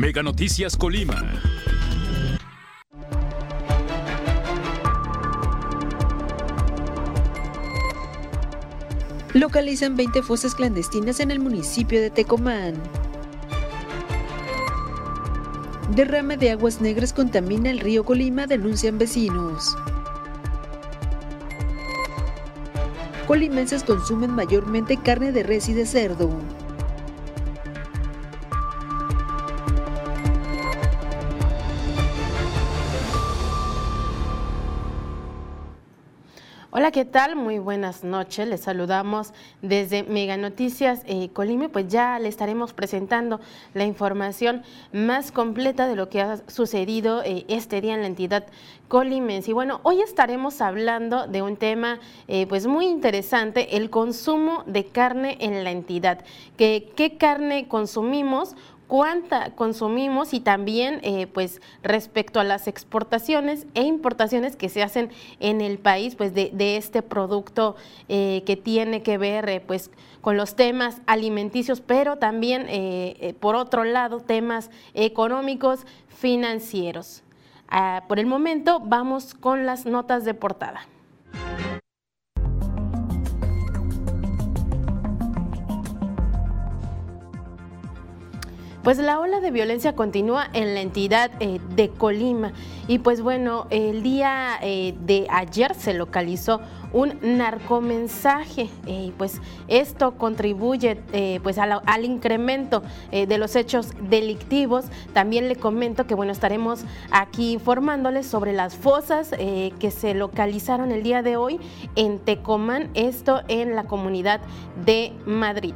Mega Noticias Colima. Localizan 20 fosas clandestinas en el municipio de Tecomán. Derrame de aguas negras contamina el río Colima, denuncian vecinos. Colimenses consumen mayormente carne de res y de cerdo. ¿Qué tal? Muy buenas noches. Les saludamos desde Mega Noticias eh, Colime. Pues ya le estaremos presentando la información más completa de lo que ha sucedido eh, este día en la entidad colimense. Y bueno, hoy estaremos hablando de un tema eh, pues muy interesante, el consumo de carne en la entidad. ¿Qué, qué carne consumimos? Cuánta consumimos y también eh, pues respecto a las exportaciones e importaciones que se hacen en el país pues de, este producto eh, que tiene que ver eh, pues con los temas alimenticios pero también por otro lado temas económicos financieros. Ah, por el momento vamos con las notas de portada. Pues la ola de violencia continúa en la entidad eh, de Colima y pues bueno, el día eh, de ayer se localizó un narcomensaje eh, y pues esto contribuye pues al, al incremento de los hechos delictivos. También le comento que bueno, estaremos aquí informándoles sobre las fosas que se localizaron el día de hoy en Tecomán, esto en la comunidad de Madrid.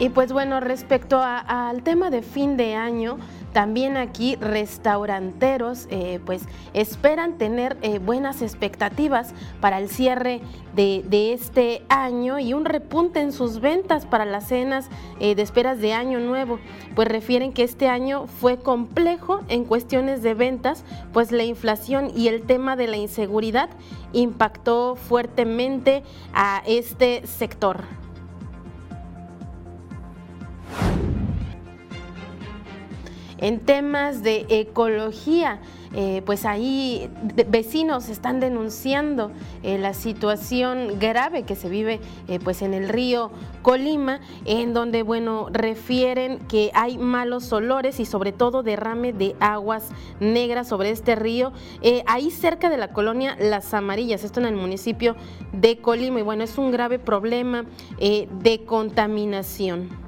Y pues bueno, respecto al tema de fin de año, también aquí restauranteros eh, pues esperan tener eh, buenas expectativas para el cierre de, este año y un repunte en sus ventas para las cenas eh, de esperas de año nuevo. Pues refieren que este año fue complejo en cuestiones de ventas, pues la inflación y el tema de la inseguridad impactó fuertemente a este sector. En temas de ecología, eh, pues ahí vecinos están denunciando eh, la situación grave que se vive eh, pues en el río Colima, en donde bueno refieren que hay malos olores y sobre todo derrame de aguas negras sobre este río, ahí cerca de la colonia Las Amarillas, esto en el municipio de Colima, y bueno es un grave problema de contaminación.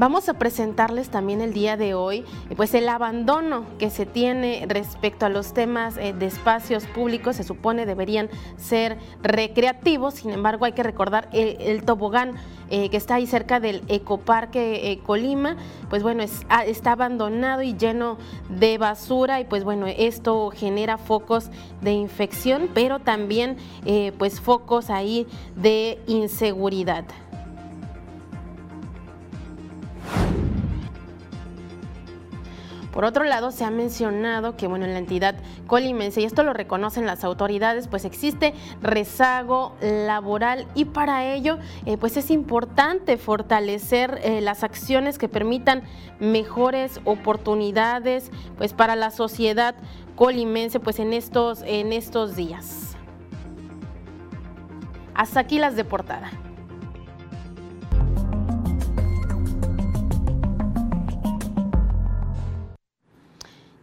Vamos a presentarles también el día de hoy pues el abandono que se tiene respecto a los temas eh, de espacios públicos, se supone deberían ser recreativos, sin embargo hay que recordar el, tobogán eh, que está ahí cerca del Ecoparque eh, Colima, pues bueno, ah, está abandonado y lleno de basura y pues bueno, esto genera focos de infección, pero también pues focos ahí de inseguridad. Por otro lado, se ha mencionado que bueno, en la entidad colimense, y esto lo reconocen las autoridades, pues existe rezago laboral y para ello eh, pues es importante fortalecer eh, las acciones que permitan mejores oportunidades pues para la sociedad colimense pues en estos, en estos días. Hasta aquí las de portada.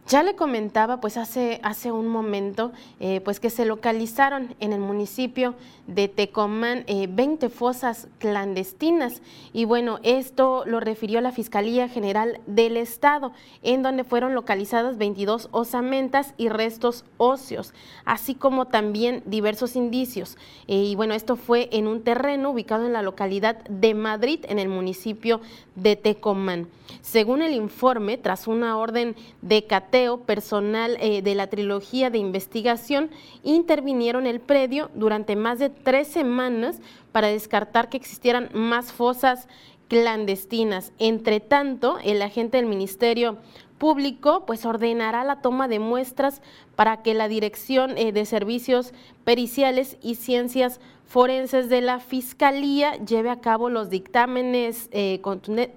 Ya le comentaba pues hace, hace un momento eh, pues que se localizaron en el municipio de Tecomán 20 eh, fosas clandestinas y bueno, esto lo refirió la Fiscalía General del Estado en donde fueron localizadas 22 osamentas y restos óseos, así como también diversos indicios. Eh, y bueno, esto fue en un terreno ubicado en la localidad de Madrid en el municipio de Tecomán. Según el informe, tras una orden de personal eh, de la trilogía de investigación intervinieron el predio durante más de tres semanas para descartar que existieran más fosas clandestinas. Entre tanto, el agente del Ministerio Público pues ordenará la toma de muestras para que la Dirección eh, de Servicios Periciales y Ciencias Forenses de la Fiscalía lleve a cabo los dictámenes eh,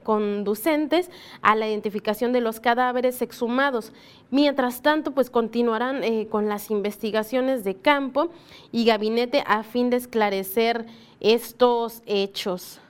conducentes a la identificación de los cadáveres exhumados. Mientras tanto, pues continuarán eh, con las investigaciones de campo y gabinete a fin de esclarecer estos hechos.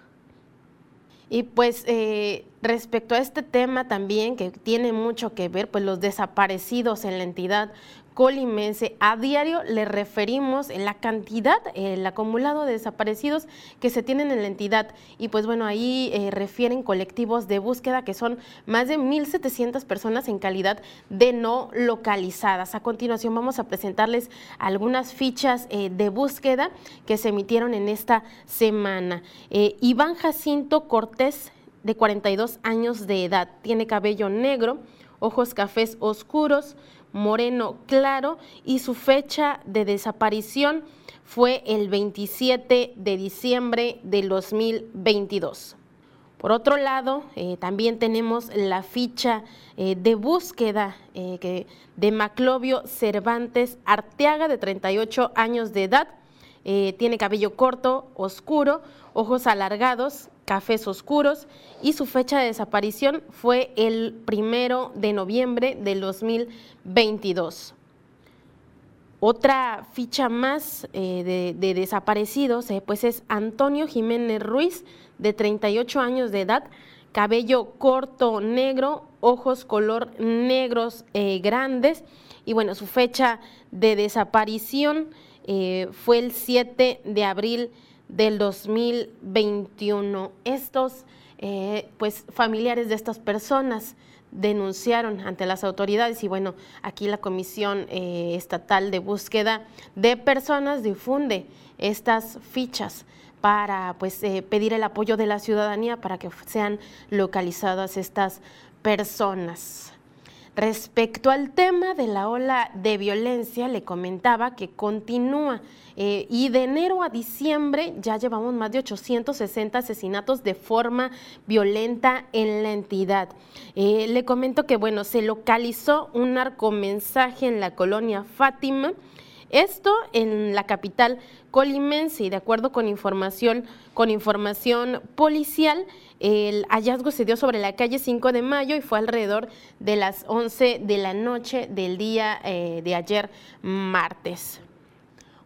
Y pues eh, respecto a este tema también que tiene mucho que ver, pues los desaparecidos en la entidad colimense. A diario le referimos la cantidad, el acumulado de desaparecidos que se tienen en la entidad. Y pues bueno, ahí eh, refieren colectivos de búsqueda que son más de 1.700 personas en calidad de no localizadas. A continuación vamos a presentarles algunas fichas eh, de búsqueda que se emitieron en esta semana. Eh, Iván Jacinto Cortés, de 42 años de edad, tiene cabello negro, ojos cafés oscuros, moreno claro y su fecha de desaparición fue el 27 de diciembre del 2022. Por otro lado, eh, también tenemos la ficha eh, de búsqueda eh, de Maclovio Cervantes Arteaga, de 38 años de edad. tiene cabello corto, oscuro, ojos alargados, cafés oscuros y su fecha de desaparición fue el primero de noviembre del 2022. Otra ficha más eh, de, desaparecidos eh, pues es Antonio Jiménez Ruiz, de 38 años de edad, cabello corto negro, ojos color negros eh, grandes y bueno, su fecha de desaparición fue el 7 de abril del 2021. Estos eh, pues familiares de estas personas denunciaron ante las autoridades y bueno, aquí la Comisión eh, Estatal de Búsqueda de Personas difunde estas fichas para pues eh, pedir el apoyo de la ciudadanía para que sean localizadas estas personas. Respecto al tema de la ola de violencia, le comentaba que continúa eh, y de enero a diciembre ya llevamos más de 860 asesinatos de forma violenta en la entidad. Eh, le comento que, bueno, se localizó un narcomensaje en la colonia Fátima. Esto en la capital colimense y de acuerdo con información, con información policial, el hallazgo se dio sobre la calle 5 de mayo y fue alrededor de las 11 de la noche del día eh, de ayer martes.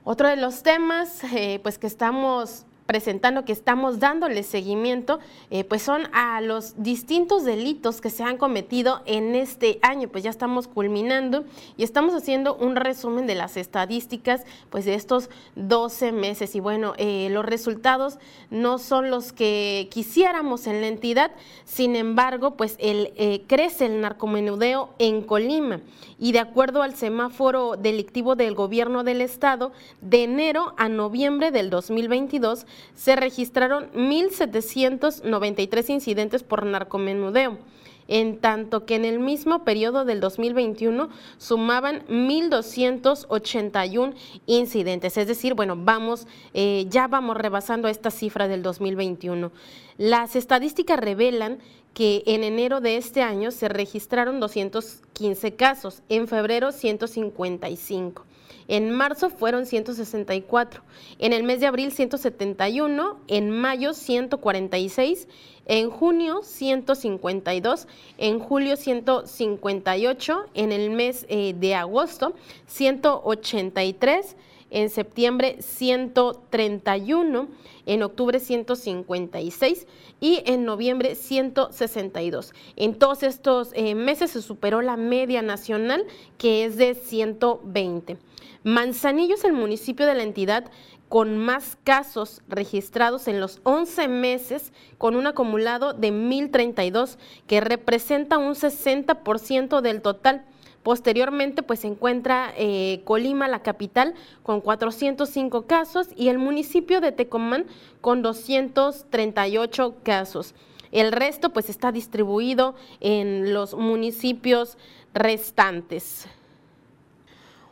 Otro de los temas eh, pues que estamos presentando que estamos dándole seguimiento, eh, pues son a los distintos delitos que se han cometido en este año, pues ya estamos culminando y estamos haciendo un resumen de las estadísticas pues de estos 12 meses. Y bueno, eh, los resultados no son los que quisiéramos en la entidad, sin embargo, pues el, eh, crece el narcomenudeo en Colima. Y de acuerdo al semáforo delictivo del gobierno del estado, de enero a noviembre del 2022, se registraron 1.793 incidentes por narcomenudeo, en tanto que en el mismo periodo del 2021 sumaban 1.281 incidentes. Es decir, bueno, vamos, eh, ya vamos rebasando esta cifra del 2021. Las estadísticas revelan que en enero de este año se registraron 215 casos, en febrero 155. En marzo fueron 164, en el mes de abril 171, en mayo 146, en junio 152, en julio 158, en el mes eh, de agosto 183, en septiembre 131, en octubre 156 y en noviembre 162. En todos estos eh, meses se superó la media nacional que es de 120. Manzanillo es el municipio de la entidad con más casos registrados en los 11 meses, con un acumulado de 1.032, que representa un 60% del total. Posteriormente, pues se encuentra eh, Colima, la capital, con 405 casos y el municipio de Tecomán con 238 casos. El resto, pues está distribuido en los municipios restantes.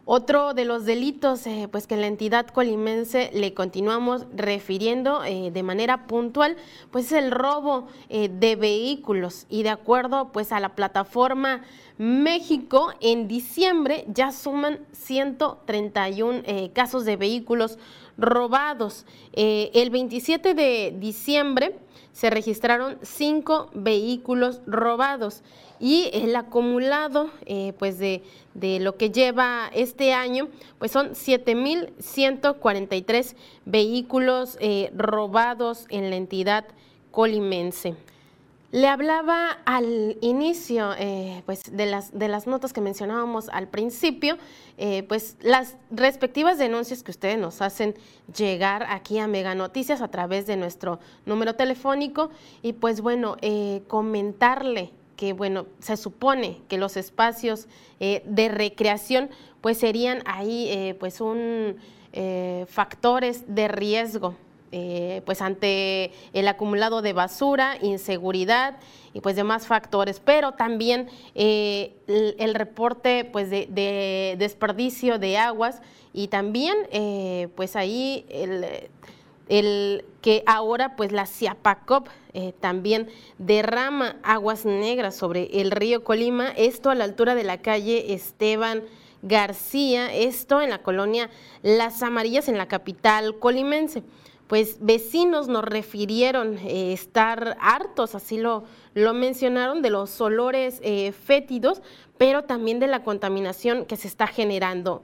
Otro de los delitos eh, pues que la entidad colimense le continuamos refiriendo eh, de manera puntual, pues es el robo eh, de vehículos y de acuerdo pues a la plataforma México en diciembre ya suman 131 casos de vehículos robados. el 27 de diciembre se registraron cinco vehículos robados y el acumulado eh, pues de, de, lo que lleva este año pues son 7.143 vehículos eh, robados en la entidad colimense. Le hablaba al inicio eh, pues de, las, de las notas que mencionábamos al principio, pues las respectivas denuncias que ustedes nos hacen llegar aquí a Mega Noticias a través de nuestro número telefónico y pues bueno, comentarle que bueno, se supone que los espacios eh, de recreación pues serían ahí eh, pues un eh, factores de riesgo pues ante el acumulado de basura, inseguridad y pues demás factores, pero también el, reporte pues de, desperdicio de aguas y también pues ahí el que ahora pues la Ciapacop eh, también derrama aguas negras sobre el río Colima, esto a la altura de la calle Esteban García, esto en la colonia Las Amarillas en la capital colimense. Pues vecinos nos refirieron eh, estar hartos, así lo, lo mencionaron, de los olores eh, fétidos, pero también de la contaminación que se está generando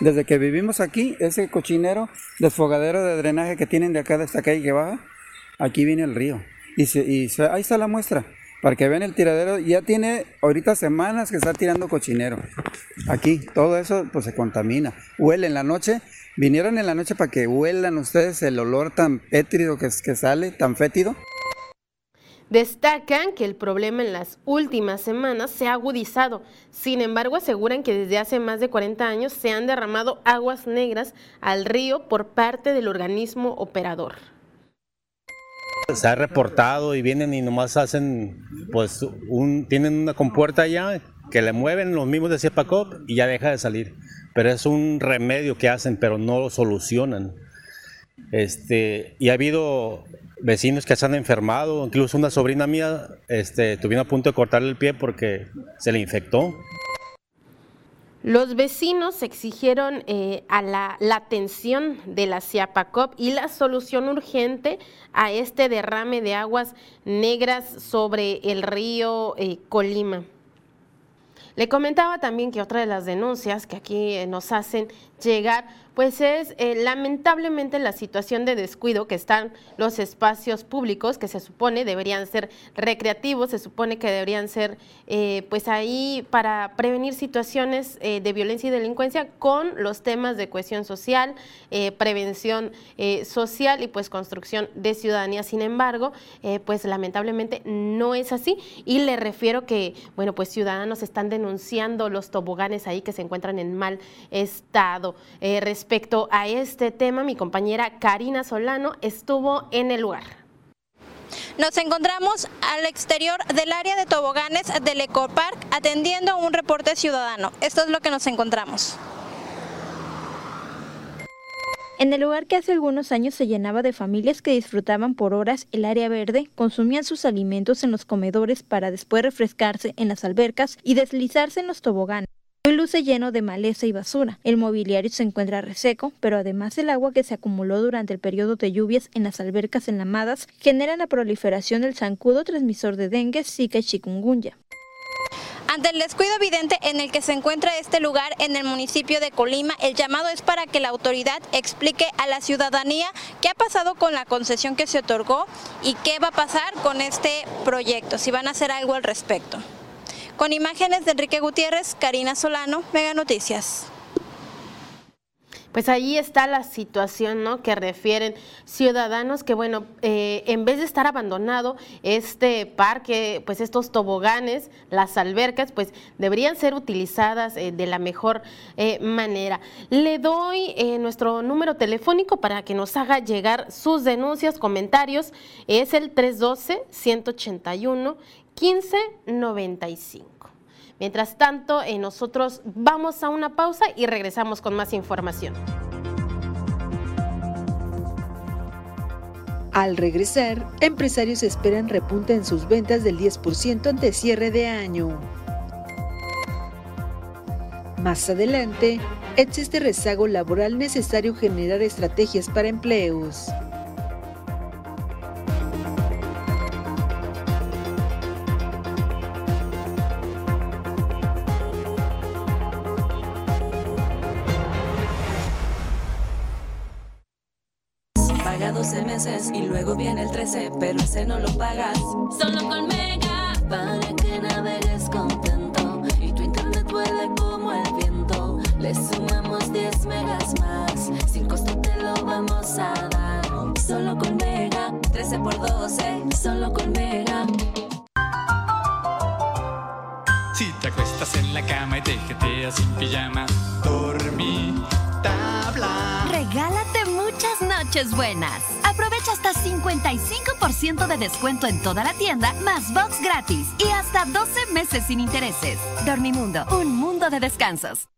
desde que vivimos aquí, ese cochinero, desfogadero de drenaje que tienen de acá, de esta calle que baja, aquí viene el río. Y, ahí está la muestra, para que vean el tiradero. Ya tiene ahorita semanas que está tirando cochinero. Aquí, todo eso pues se contamina. Huele en la noche. Vinieron en la noche para que huelan ustedes el olor tan pétrido que, que sale, tan fétido. Destacan que el problema en las últimas semanas se ha agudizado. Sin embargo, aseguran que desde hace más de 40 años se han derramado aguas negras al río por parte del organismo operador. Se ha reportado y vienen y nomás hacen, pues, un, tienen una compuerta allá que le mueven los mismos de Ciepacop y ya deja de salir. Pero es un remedio que hacen, pero no lo solucionan. Este, y ha habido vecinos que se han enfermado, incluso una sobrina mía este, a punto de cortarle el pie porque se le infectó. Los vecinos exigieron eh, a la, atención de la CIAPACOP y la solución urgente a este derrame de aguas negras sobre el río eh, Colima. Le comentaba también que otra de las denuncias que aquí eh, nos hacen llegar pues es eh, lamentablemente la situación de descuido que están los espacios públicos que se supone deberían ser recreativos, se supone que deberían ser eh, pues ahí para prevenir situaciones eh, de violencia y delincuencia con los temas de cohesión social, prevención social y pues construcción de ciudadanía. Sin embargo, pues lamentablemente no es así y le refiero que, bueno, pues ciudadanos están denunciando los toboganes ahí que se encuentran en mal estado. Respecto a este tema, mi compañera Karina Solano estuvo en el lugar. Nos encontramos al exterior del área de toboganes del Ecopark atendiendo a un reporte ciudadano. Esto es lo que nos encontramos. En el lugar que hace algunos años se llenaba de familias que disfrutaban por horas el área verde, consumían sus alimentos en los comedores para después refrescarse en las albercas y deslizarse en los toboganes. Hoy luce lleno de maleza y basura. El mobiliario se encuentra reseco, pero además el agua que se acumuló durante el periodo de lluvias en las albercas enlamadas genera la proliferación del zancudo transmisor de dengue, zika y chikungunya. Ante el descuido evidente en el que se encuentra este lugar en el municipio de Colima, el llamado es para que la autoridad explique a la ciudadanía qué ha pasado con la concesión que se otorgó y qué va a pasar con este proyecto, si van a hacer algo al respecto. Con imágenes de Enrique Gutiérrez, Karina Solano, Mega Noticias. Pues ahí está la situación, ¿no? Que refieren ciudadanos que, bueno, eh, en vez de estar abandonado este parque, pues estos toboganes, las albercas, pues deberían ser utilizadas eh, de la mejor eh, manera. Le doy nuestro número telefónico para que nos haga llegar sus denuncias, comentarios. Es el 312 181 1595. Mientras tanto, eh, nosotros vamos a una pausa y regresamos con más información. Al regresar, empresarios esperan repunte en sus ventas del 10% ante cierre de año. Más adelante, existe rezago laboral necesario generar estrategias para empleos. Ese no lo pagas. Solo con Mega, para que navegues contento y tu internet vuele como el viento. Le sumamos 10 megas más, sin costo te lo vamos a dar. Solo con Mega, 13 por 12, solo con Mega. Si te acuestas en la cama y te jeteas sin pijama, dormí tabla. Regálate muchas noches buenas. Aprovecha hasta 55% de descuento en toda la tienda, más box gratis y hasta 12 meses sin intereses. Dormimundo, un mundo de descansos.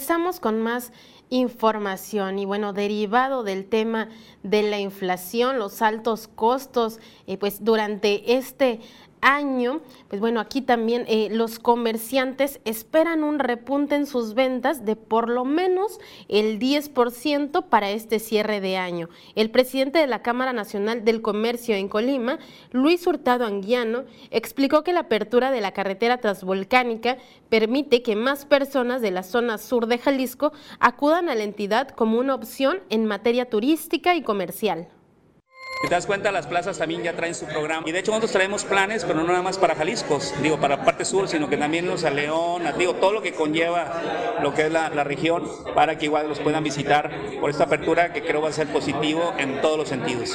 Regresamos con más información y bueno, derivado del tema de la inflación, los altos costos, eh, pues durante este año, pues bueno, aquí también eh, los comerciantes esperan un repunte en sus ventas de por lo menos el 10% para este cierre de año. El presidente de la Cámara Nacional del Comercio en Colima, Luis Hurtado Anguiano, explicó que la apertura de la carretera transvolcánica permite que más personas de la zona sur de Jalisco acudan a la entidad como una opción en materia turística y comercial. Si te das cuenta, las plazas también ya traen su programa. Y de hecho nosotros traemos planes, pero no nada más para Jalisco, digo, para parte sur, sino que también los a León, digo, todo lo que conlleva lo que es la, la región, para que igual los puedan visitar por esta apertura que creo va a ser positivo en todos los sentidos.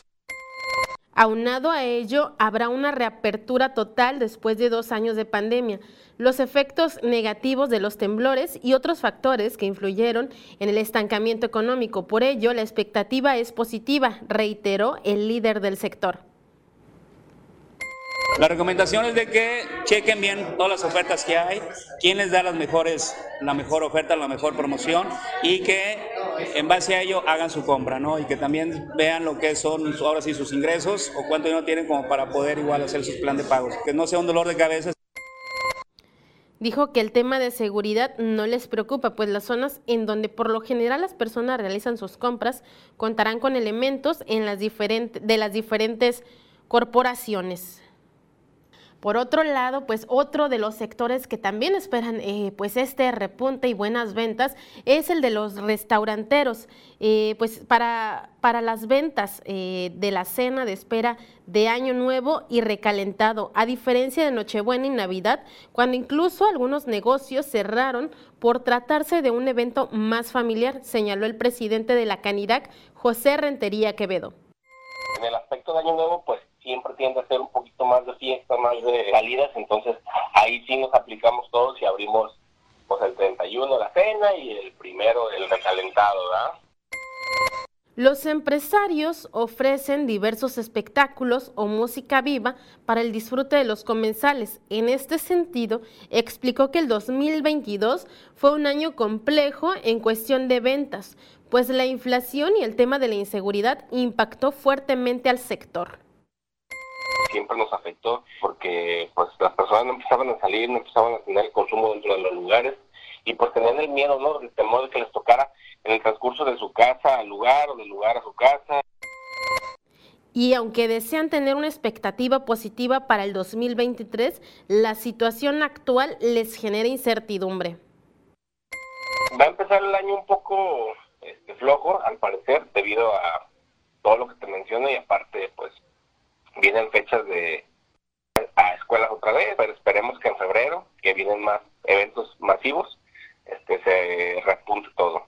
Aunado a ello, habrá una reapertura total después de dos años de pandemia. Los efectos negativos de los temblores y otros factores que influyeron en el estancamiento económico. Por ello, la expectativa es positiva, reiteró el líder del sector. La recomendación es de que chequen bien todas las ofertas que hay, quién les da las mejores, la mejor oferta, la mejor promoción y que en base a ello hagan su compra, ¿no? Y que también vean lo que son ahora sí sus ingresos o cuánto dinero tienen como para poder igual hacer sus plan de pagos. Que no sea un dolor de cabeza. Dijo que el tema de seguridad no les preocupa, pues las zonas en donde por lo general las personas realizan sus compras contarán con elementos en las diferentes, de las diferentes corporaciones. Por otro lado, pues otro de los sectores que también esperan eh, pues este repunte y buenas ventas es el de los restauranteros. Eh, pues para, para las ventas eh, de la cena de espera de Año Nuevo y recalentado, a diferencia de Nochebuena y Navidad, cuando incluso algunos negocios cerraron por tratarse de un evento más familiar, señaló el presidente de la Canirac, José Rentería Quevedo. En el aspecto de Año Nuevo, pues siempre tiende a ser un poquito más de fiesta, más de salidas, entonces ahí sí nos aplicamos todos y abrimos pues el 31 la cena y el primero el recalentado, ¿verdad? Los empresarios ofrecen diversos espectáculos o música viva para el disfrute de los comensales. En este sentido, explicó que el 2022 fue un año complejo en cuestión de ventas, pues la inflación y el tema de la inseguridad impactó fuertemente al sector. Siempre nos afectó porque pues las personas no empezaban a salir, no empezaban a tener el consumo dentro de los lugares y pues tenían el miedo, ¿no? El temor de que les tocara en el transcurso de su casa al lugar o del lugar a su casa. Y aunque desean tener una expectativa positiva para el 2023, la situación actual les genera incertidumbre. Va a empezar el año un poco este, flojo, al parecer, debido a todo lo que te menciono y aparte, pues, vienen fechas de a escuelas otra vez, pero esperemos que en febrero, que vienen más eventos masivos, este, se repunte todo.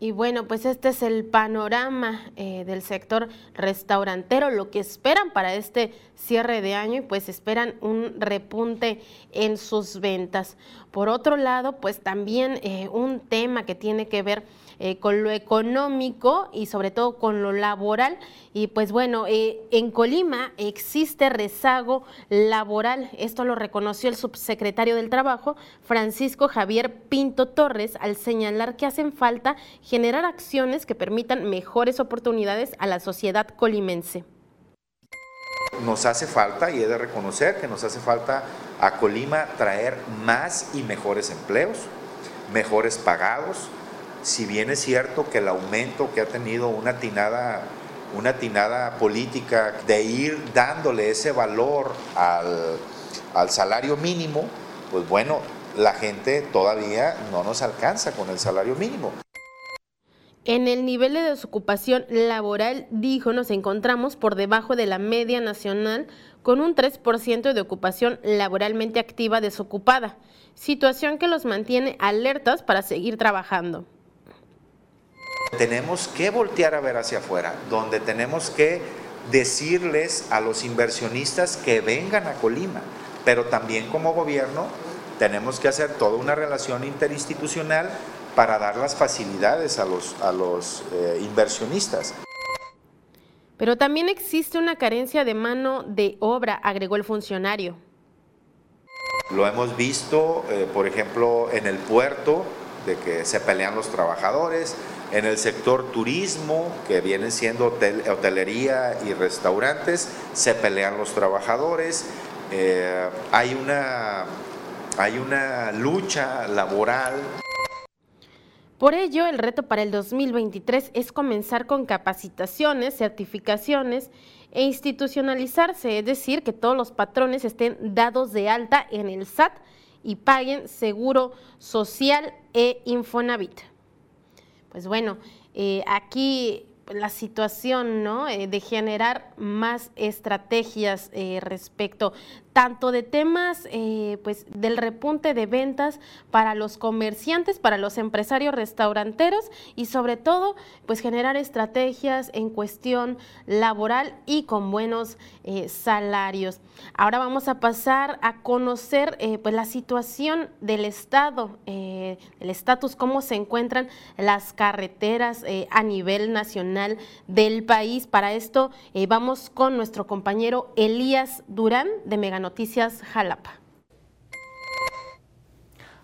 Y bueno, pues este es el panorama eh, del sector restaurantero, lo que esperan para este cierre de año y pues esperan un repunte en sus ventas. Por otro lado, pues también eh, un tema que tiene que ver eh, con lo económico y sobre todo con lo laboral. Y pues bueno, eh, en Colima existe rezago laboral. Esto lo reconoció el subsecretario del Trabajo, Francisco Javier Pinto Torres, al señalar que hacen falta generar acciones que permitan mejores oportunidades a la sociedad colimense. Nos hace falta, y he de reconocer que nos hace falta a Colima traer más y mejores empleos, mejores pagados, si bien es cierto que el aumento que ha tenido una tinada, una tinada política de ir dándole ese valor al, al salario mínimo, pues bueno, la gente todavía no nos alcanza con el salario mínimo. En el nivel de desocupación laboral, dijo, nos encontramos por debajo de la media nacional con un 3% de ocupación laboralmente activa desocupada, situación que los mantiene alertas para seguir trabajando. Tenemos que voltear a ver hacia afuera, donde tenemos que decirles a los inversionistas que vengan a Colima, pero también como gobierno tenemos que hacer toda una relación interinstitucional para dar las facilidades a los, a los eh, inversionistas. Pero también existe una carencia de mano de obra, agregó el funcionario. Lo hemos visto, eh, por ejemplo, en el puerto, de que se pelean los trabajadores, en el sector turismo, que viene siendo hotelería y restaurantes, se pelean los trabajadores. Eh, hay, una, hay una lucha laboral. Por ello, el reto para el 2023 es comenzar con capacitaciones, certificaciones e institucionalizarse, es decir, que todos los patrones estén dados de alta en el SAT y paguen seguro social e Infonavit pues bueno, eh, aquí la situación ¿no? Eh, de generar más estrategias eh, respecto tanto de temas eh, pues del repunte de ventas para los comerciantes, para los empresarios restauranteros y sobre todo pues generar estrategias en cuestión laboral y con buenos eh, salarios. Ahora vamos a pasar a conocer eh, pues la situación del estado, el estatus, cómo se encuentran las carreteras a nivel nacional del país. Para esto vamos con nuestro compañero Elías Durán de Mega Noticias Jalapa.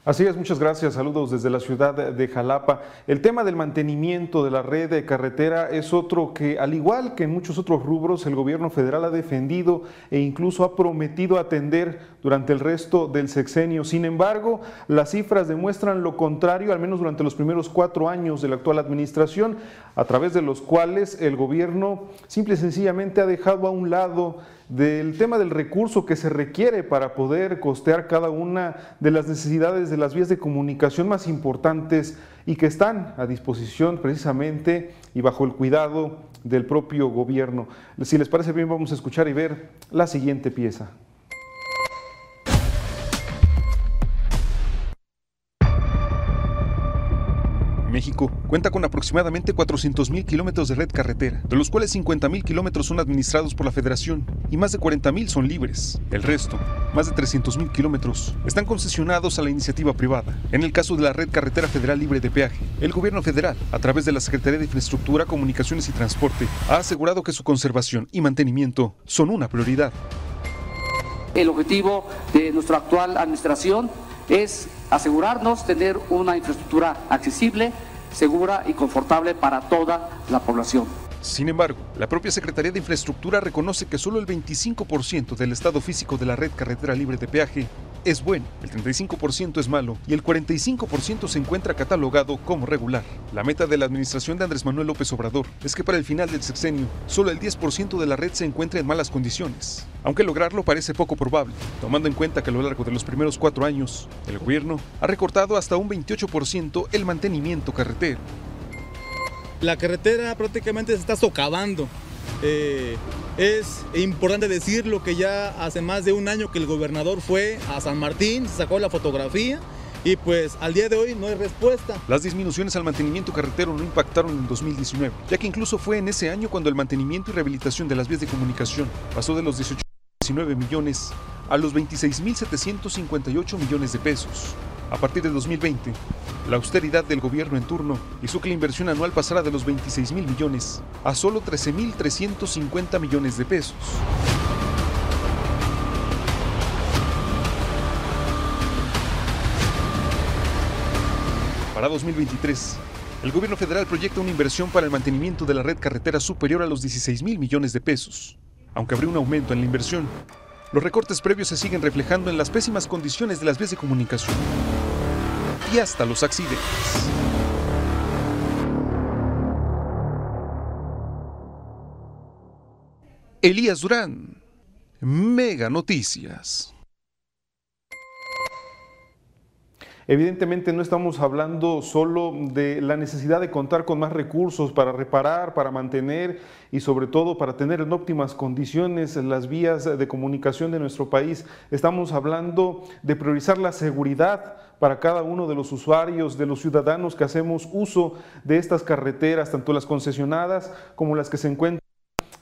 Así es, muchas gracias. Saludos desde la ciudad de Jalapa. El tema del mantenimiento de la red de carretera es otro que, al igual que en muchos otros rubros, el gobierno federal ha defendido e incluso ha prometido atender durante el resto del sexenio. Sin embargo, las cifras demuestran lo contrario, al menos durante los primeros cuatro años de la actual administración, a través de los cuales el gobierno simple y sencillamente ha dejado a un lado del tema del recurso que se requiere para poder costear cada una de las necesidades de las vías de comunicación más importantes y que están a disposición precisamente y bajo el cuidado del propio gobierno. Si les parece bien, vamos a escuchar y ver la siguiente pieza. México cuenta con aproximadamente 400.000 kilómetros de red carretera, de los cuales 50.000 kilómetros son administrados por la Federación y más de 40.000 son libres. El resto, más de 300.000 kilómetros, están concesionados a la iniciativa privada. En el caso de la red carretera federal libre de peaje, el gobierno federal, a través de la Secretaría de Infraestructura, Comunicaciones y Transporte, ha asegurado que su conservación y mantenimiento son una prioridad. El objetivo de nuestra actual administración es asegurarnos tener una infraestructura accesible, segura y confortable para toda la población. Sin embargo, la propia Secretaría de Infraestructura reconoce que solo el 25% del estado físico de la red carretera libre de peaje es bueno, el 35% es malo y el 45% se encuentra catalogado como regular. La meta de la administración de Andrés Manuel López Obrador es que para el final del sexenio solo el 10% de la red se encuentre en malas condiciones, aunque lograrlo parece poco probable, tomando en cuenta que a lo largo de los primeros cuatro años, el gobierno ha recortado hasta un 28% el mantenimiento carretero. La carretera prácticamente se está socavando. Eh, es importante decirlo que ya hace más de un año que el gobernador fue a San Martín, sacó la fotografía y pues al día de hoy no hay respuesta. Las disminuciones al mantenimiento carretero no impactaron en 2019, ya que incluso fue en ese año cuando el mantenimiento y rehabilitación de las vías de comunicación pasó de los 18 19 millones a los 26.758 millones de pesos. A partir de 2020, la austeridad del gobierno en turno hizo que la inversión anual pasara de los 26 mil millones a solo 13.350 millones de pesos. Para 2023, el gobierno federal proyecta una inversión para el mantenimiento de la red carretera superior a los 16 mil millones de pesos. Aunque habría un aumento en la inversión, los recortes previos se siguen reflejando en las pésimas condiciones de las vías de comunicación y hasta los accidentes. Elías Durán, Mega Noticias. Evidentemente no estamos hablando solo de la necesidad de contar con más recursos para reparar, para mantener y sobre todo para tener en óptimas condiciones las vías de comunicación de nuestro país. Estamos hablando de priorizar la seguridad para cada uno de los usuarios, de los ciudadanos que hacemos uso de estas carreteras, tanto las concesionadas como las que se encuentran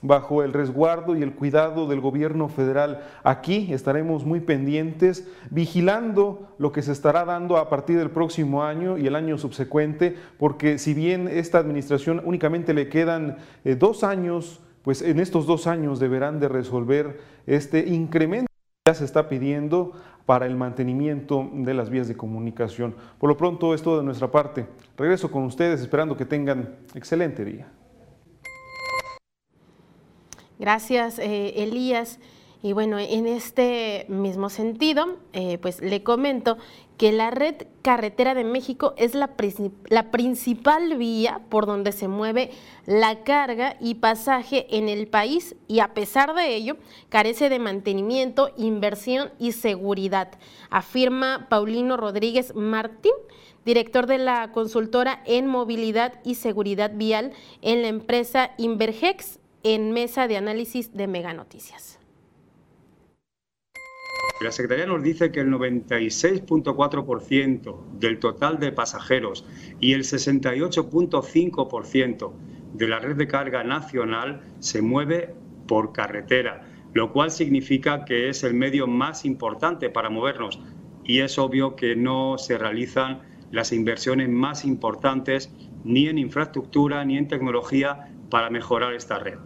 bajo el resguardo y el cuidado del gobierno federal. Aquí estaremos muy pendientes, vigilando lo que se estará dando a partir del próximo año y el año subsecuente, porque si bien esta administración únicamente le quedan eh, dos años, pues en estos dos años deberán de resolver este incremento que ya se está pidiendo para el mantenimiento de las vías de comunicación. Por lo pronto es todo de nuestra parte. Regreso con ustedes esperando que tengan excelente día. Gracias, eh, Elías. Y bueno, en este mismo sentido, eh, pues le comento que la red carretera de México es la, la, principal vía por donde se mueve la carga y pasaje en el país y a pesar de ello carece de mantenimiento, inversión y seguridad, afirma Paulino Rodríguez Martín, director de la consultora en movilidad y seguridad vial en la empresa Invergex en mesa de análisis de Mega Noticias. La Secretaría nos dice que el 96.4% del total de pasajeros y el 68.5% de la red de carga nacional se mueve por carretera, lo cual significa que es el medio más importante para movernos y es obvio que no se realizan las inversiones más importantes ni en infraestructura ni en tecnología para mejorar esta red.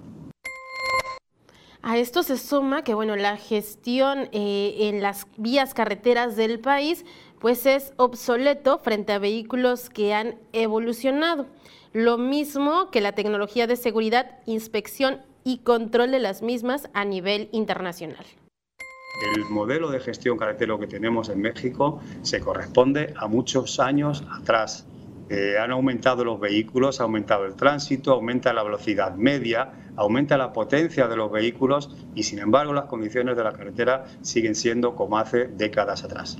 A esto se suma que bueno, la gestión eh, en las vías carreteras del país pues es obsoleto frente a vehículos que han evolucionado. Lo mismo que la tecnología de seguridad, inspección y control de las mismas a nivel internacional. El modelo de gestión carretero que tenemos en México se corresponde a muchos años atrás. Eh, han aumentado los vehículos, ha aumentado el tránsito, aumenta la velocidad media, aumenta la potencia de los vehículos y sin embargo las condiciones de la carretera siguen siendo como hace décadas atrás.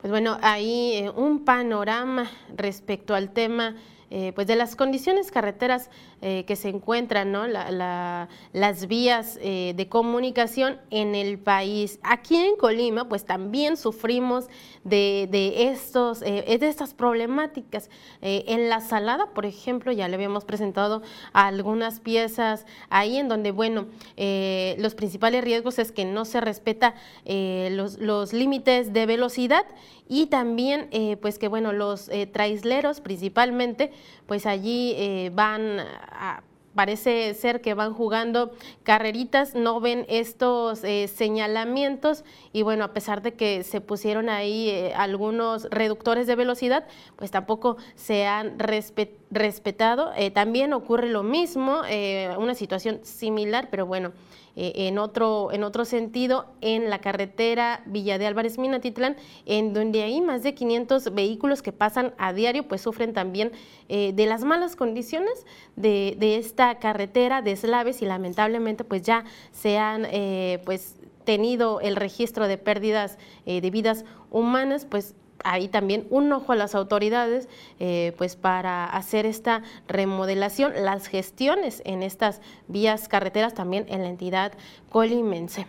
Pues bueno, hay eh, un panorama respecto al tema eh, pues de las condiciones carreteras eh, que se encuentran, ¿no? las vías eh, de comunicación en el país. Aquí en Colima, pues también sufrimos de, estos, de estas problemáticas. en la Salada, por ejemplo, ya le habíamos presentado algunas piezas ahí en donde, bueno, los principales riesgos es que no se respeta los, los límites de velocidad y también eh, pues que bueno los eh, traisleros principalmente pues allí eh, parece ser que van jugando carreritas, no ven estos señalamientos y bueno, a pesar de que se pusieron ahí algunos reductores de velocidad, pues tampoco se han respetado. también ocurre lo mismo, una situación similar, pero bueno, eh, en, otro, en otro sentido, en la carretera Villa de Álvarez Minatitlán, en donde hay más de 500 vehículos que pasan a diario, pues sufren también eh, de las malas condiciones de, esta carretera de eslaves y lamentablemente pues ya se han eh, pues tenido el registro de pérdidas de vidas humanas, pues ahí también un ojo a las autoridades eh, pues para hacer esta remodelación, las gestiones en estas vías carreteras también en la entidad colimense.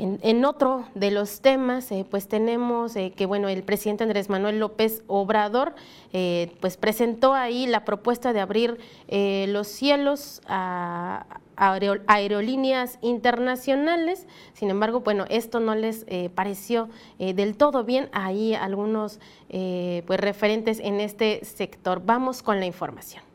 En, otro de los temas, eh, pues tenemos eh, que bueno, el presidente Andrés Manuel López Obrador pues presentó ahí la propuesta de abrir los cielos a, aerolíneas internacionales. Sin embargo, bueno, esto no les eh, pareció eh, del todo bien. Hay algunos eh, pues, referentes en este sector. Vamos con la información.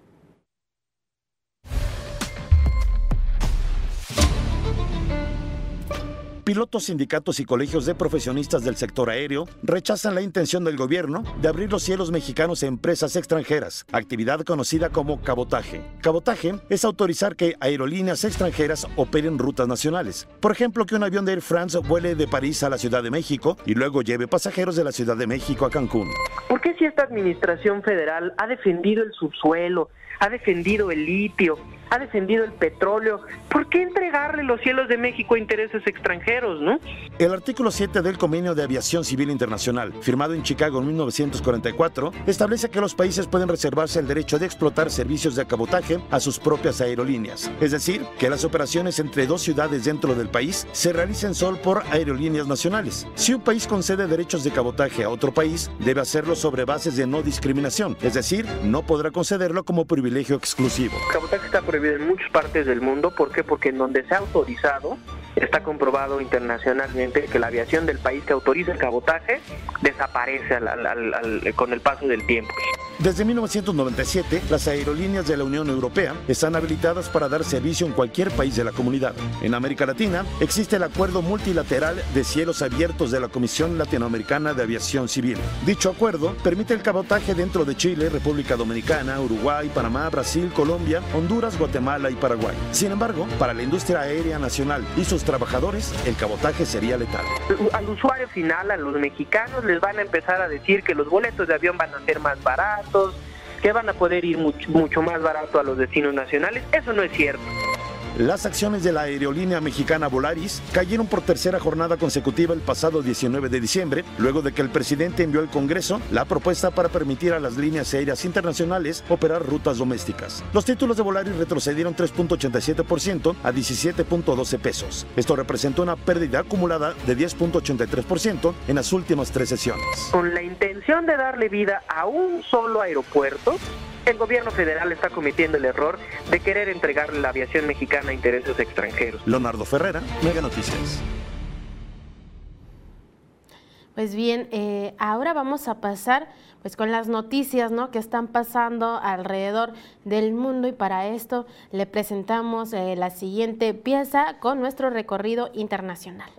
Pilotos, sindicatos y colegios de profesionistas del sector aéreo rechazan la intención del gobierno de abrir los cielos mexicanos a empresas extranjeras, actividad conocida como cabotaje. Cabotaje es autorizar que aerolíneas extranjeras operen rutas nacionales. Por ejemplo, que un avión de Air France vuele de París a la Ciudad de México y luego lleve pasajeros de la Ciudad de México a Cancún. ¿Por qué si esta administración federal ha defendido el subsuelo, ha defendido el litio, ha defendido el petróleo. ¿Por qué entregarle los cielos de México a intereses extranjeros, no? El artículo 7 del Convenio de Aviación Civil Internacional, firmado en Chicago en 1944, establece que los países pueden reservarse el derecho de explotar servicios de cabotaje a sus propias aerolíneas. Es decir, que las operaciones entre dos ciudades dentro del país se realicen solo por aerolíneas nacionales. Si un país concede derechos de cabotaje a otro país, debe hacerlo sobre bases de no discriminación, es decir, no podrá concederlo como privilegio exclusivo. cabotaje está prohibido en muchas partes del mundo. ¿Por qué? Porque en donde se ha autorizado, está comprobado internacionalmente que la aviación del país que autoriza el cabotaje desaparece con el paso del tiempo. Desde 1997, las aerolíneas de la Unión Europea están habilitadas para dar servicio en cualquier país de la comunidad. En América Latina existe el Acuerdo Multilateral de Cielos Abiertos de la Comisión Latinoamericana de Aviación Civil. Dicho acuerdo permite el cabotaje dentro de Chile, República Dominicana, Uruguay, Panamá, Brasil, Colombia, Honduras, Guatemala y Paraguay. Sin embargo, para la industria aérea nacional y sus trabajadores, el cabotaje sería letal. Al usuario final, a los mexicanos, les van a empezar a decir que los boletos de avión van a ser más baratos que van a poder ir mucho, más barato a los destinos nacionales. Eso no es cierto. Las acciones de la aerolínea mexicana Volaris cayeron por tercera jornada consecutiva el pasado 19 de diciembre, luego de que el presidente envió al Congreso la propuesta para permitir a las líneas aéreas internacionales operar rutas domésticas. Los títulos de Volaris retrocedieron 3.87% a 17.12 pesos. Esto representa una pérdida acumulada de 10.83% en las últimas tres sesiones. Con la intención de darle vida a un solo aeropuerto, el gobierno federal está cometiendo el error de querer entregarle la aviación mexicana a intereses extranjeros. Leonardo Ferrera, Mega Noticias. Pues bien, eh, ahora vamos a pasar pues con las noticias ¿no? que están pasando alrededor del mundo y para esto le presentamos eh, la siguiente pieza con nuestro recorrido internacional.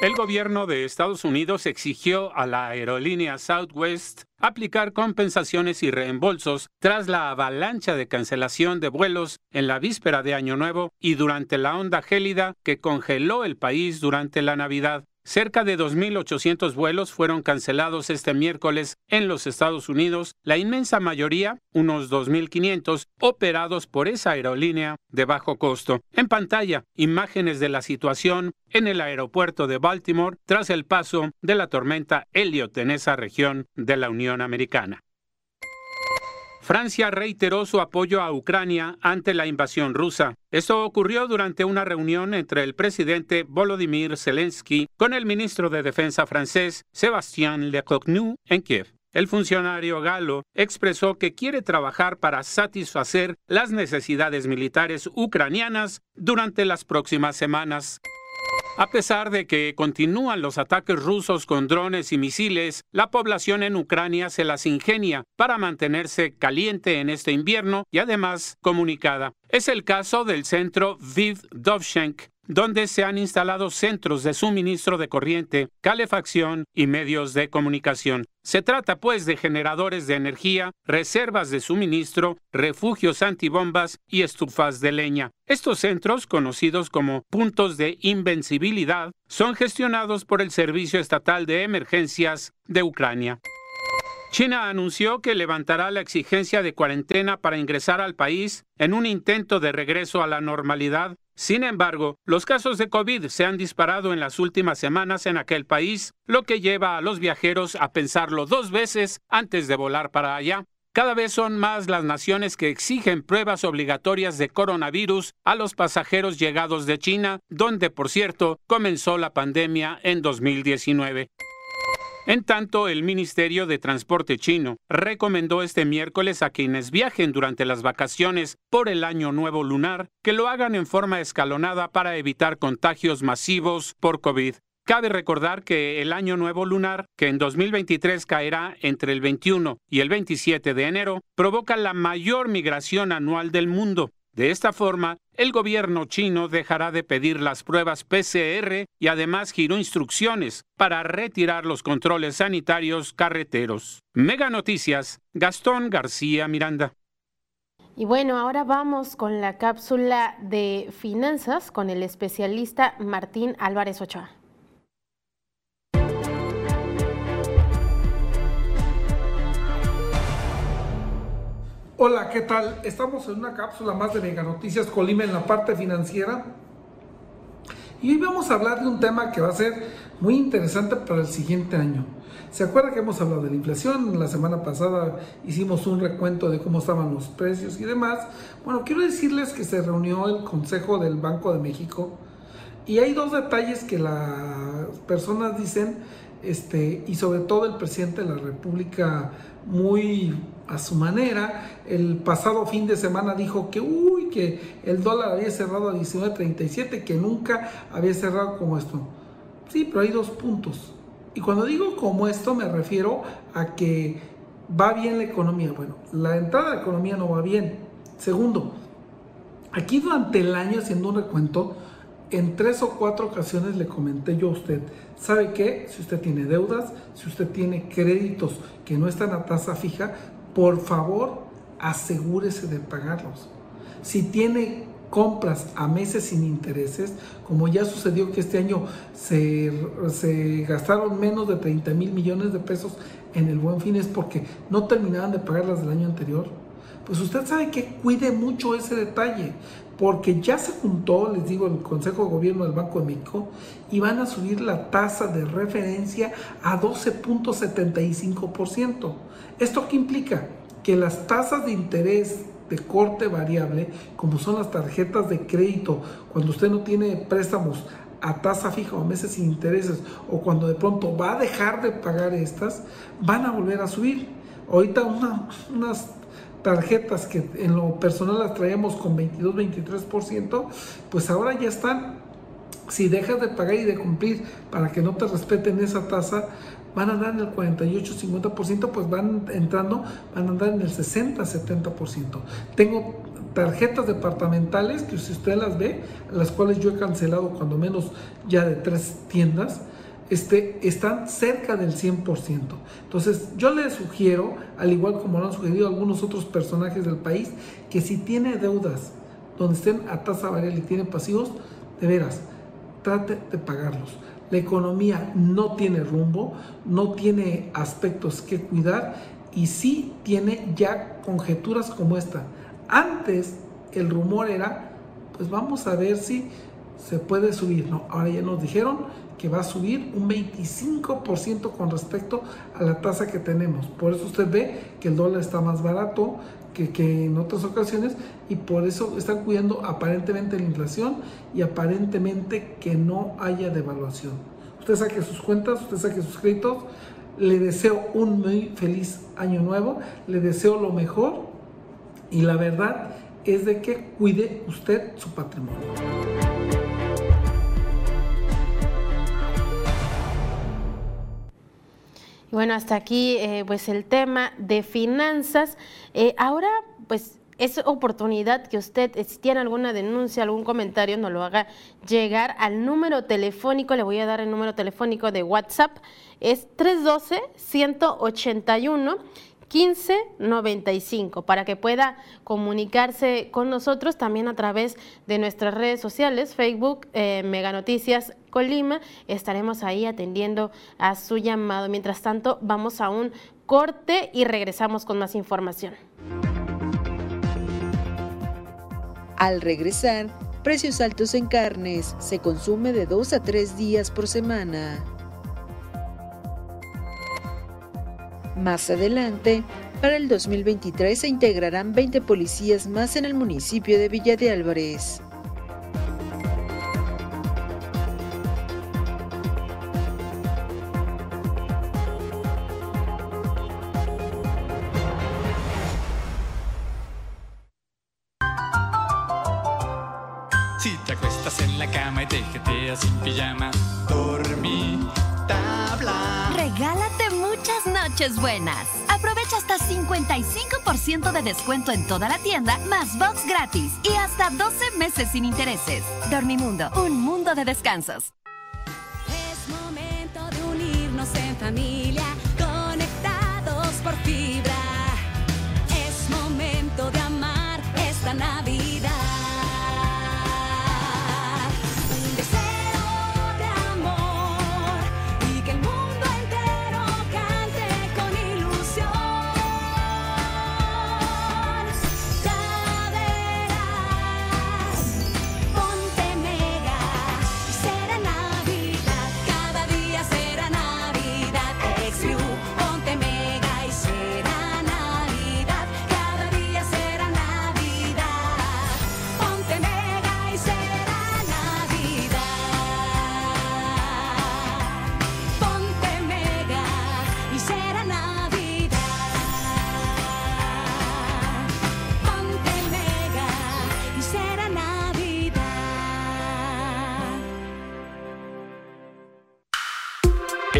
El gobierno de Estados Unidos exigió a la aerolínea Southwest aplicar compensaciones y reembolsos tras la avalancha de cancelación de vuelos en la víspera de Año Nuevo y durante la onda gélida que congeló el país durante la Navidad. Cerca de 2.800 vuelos fueron cancelados este miércoles en los Estados Unidos, la inmensa mayoría, unos 2.500, operados por esa aerolínea de bajo costo. En pantalla, imágenes de la situación en el aeropuerto de Baltimore tras el paso de la tormenta Elliot en esa región de la Unión Americana. Francia reiteró su apoyo a Ucrania ante la invasión rusa. Esto ocurrió durante una reunión entre el presidente Volodymyr Zelensky con el ministro de Defensa francés Sébastien Lecornu en Kiev. El funcionario galo expresó que quiere trabajar para satisfacer las necesidades militares ucranianas durante las próximas semanas. A pesar de que continúan los ataques rusos con drones y misiles, la población en Ucrania se las ingenia para mantenerse caliente en este invierno y además comunicada. Es el caso del centro Viv Dovchenk, donde se han instalado centros de suministro de corriente, calefacción y medios de comunicación. Se trata pues de generadores de energía, reservas de suministro, refugios antibombas y estufas de leña. Estos centros, conocidos como puntos de invencibilidad, son gestionados por el Servicio Estatal de Emergencias de Ucrania. China anunció que levantará la exigencia de cuarentena para ingresar al país en un intento de regreso a la normalidad. Sin embargo, los casos de COVID se han disparado en las últimas semanas en aquel país, lo que lleva a los viajeros a pensarlo dos veces antes de volar para allá. Cada vez son más las naciones que exigen pruebas obligatorias de coronavirus a los pasajeros llegados de China, donde, por cierto, comenzó la pandemia en 2019. En tanto, el Ministerio de Transporte chino recomendó este miércoles a quienes viajen durante las vacaciones por el Año Nuevo Lunar que lo hagan en forma escalonada para evitar contagios masivos por COVID. Cabe recordar que el Año Nuevo Lunar, que en 2023 caerá entre el 21 y el 27 de enero, provoca la mayor migración anual del mundo, de esta forma, el gobierno chino dejará de pedir las pruebas PCR y además giró instrucciones para retirar los controles sanitarios carreteros. Mega Noticias, Gastón García Miranda. Y bueno, ahora vamos con la cápsula de finanzas con el especialista Martín Álvarez Ochoa. Hola, ¿qué tal? Estamos en una cápsula más de Mega Noticias Colima en la parte financiera. Y hoy vamos a hablar de un tema que va a ser muy interesante para el siguiente año. ¿Se acuerda que hemos hablado de la inflación? La semana pasada hicimos un recuento de cómo estaban los precios y demás. Bueno, quiero decirles que se reunió el Consejo del Banco de México y hay dos detalles que las personas dicen, este, y sobre todo el presidente de la República muy a su manera. El pasado fin de semana dijo que, uy, que el dólar había cerrado a 19.37, que nunca había cerrado como esto. Sí, pero hay dos puntos. Y cuando digo como esto me refiero a que va bien la economía. Bueno, la entrada de la economía no va bien. Segundo, aquí durante el año haciendo un recuento, en tres o cuatro ocasiones le comenté yo a usted, ¿sabe qué? Si usted tiene deudas, si usted tiene créditos que no están a tasa fija, por favor asegúrese de pagarlos. Si tiene compras a meses sin intereses, como ya sucedió que este año se, gastaron menos de 30 mil millones de pesos en el buen fin, es porque no terminaban de pagarlas del año anterior. Pues usted sabe que cuide mucho ese detalle, porque ya se juntó, les digo, el Consejo de Gobierno del Banco de México y van a subir la tasa de referencia a 12.75%. ¿Esto qué implica? Que las tasas de interés de corte variable, como son las tarjetas de crédito, cuando usted no tiene préstamos a tasa fija o meses sin intereses, o cuando de pronto va a dejar de pagar estas, van a volver a subir. Ahorita unas tarjetas que en lo personal las traíamos con 22-23%, pues ahora ya están, si dejas de pagar y de cumplir para que no te respeten esa tasa, van a andar en el 48-50%, pues van entrando, van a andar en el 60-70%. Tengo tarjetas departamentales que si usted las ve, las cuales yo he cancelado cuando menos ya de tres tiendas, este, están cerca del 100%. Entonces, yo le sugiero, al igual como lo han sugerido algunos otros personajes del país, que si tiene deudas donde estén a tasa variable y tiene pasivos, de veras, trate de pagarlos. La economía no tiene rumbo, no tiene aspectos que cuidar y sí tiene ya conjeturas como esta. Antes el rumor era, pues vamos a ver si se puede subir. No, ahora ya nos dijeron que va a subir un 25% con respecto a la tasa que tenemos. Por eso usted ve que el dólar está más barato que, que en otras ocasiones y por eso están cuidando aparentemente la inflación y aparentemente que no haya devaluación. Usted saque sus cuentas, usted saque sus créditos. Le deseo un muy feliz año nuevo, le deseo lo mejor y la verdad es de que cuide usted su patrimonio. Bueno, hasta aquí eh, pues el tema de finanzas. Eh, ahora pues es oportunidad que usted, eh, si tiene alguna denuncia, algún comentario, nos lo haga llegar al número telefónico. Le voy a dar el número telefónico de WhatsApp. Es 312-181. 1595 para que pueda comunicarse con nosotros también a través de nuestras redes sociales, Facebook, eh, Mega Noticias Colima. Estaremos ahí atendiendo a su llamado. Mientras tanto, vamos a un corte y regresamos con más información. Al regresar, precios altos en carnes. Se consume de dos a tres días por semana. Más adelante, para el 2023 se integrarán 20 policías más en el municipio de Villa de Álvarez. Si te acuestas en la cama y te jeteas sin pijama, dormí, tabla. Regálate muchas noches buenas. Aprovecha hasta 55% de descuento en toda la tienda, más box gratis y hasta 12 meses sin intereses. Dormimundo, un mundo de descansos.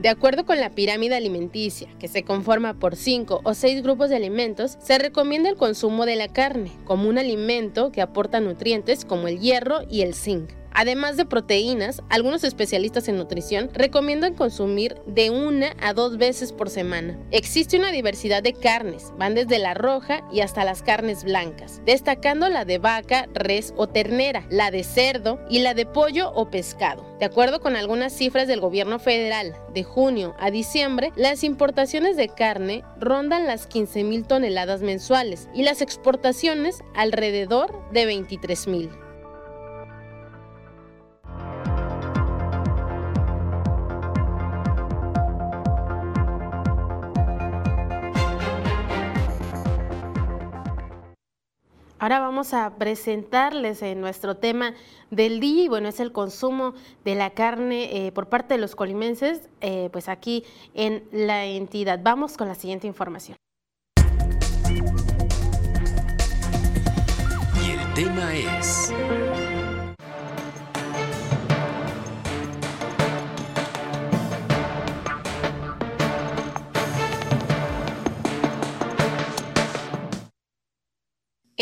De acuerdo con la pirámide alimenticia, que se conforma por cinco o seis grupos de alimentos, se recomienda el consumo de la carne como un alimento que aporta nutrientes como el hierro y el zinc. Además de proteínas, algunos especialistas en nutrición recomiendan consumir de una a dos veces por semana. Existe una diversidad de carnes, van desde la roja y hasta las carnes blancas, destacando la de vaca, res o ternera, la de cerdo y la de pollo o pescado. De acuerdo con algunas cifras del gobierno federal, de junio a diciembre, las importaciones de carne rondan las 15 mil toneladas mensuales y las exportaciones alrededor de 23 Ahora vamos a presentarles eh, nuestro tema del día y bueno, es el consumo de la carne eh, por parte de los colimenses, eh, pues aquí en la entidad. Vamos con la siguiente información. Y el tema es...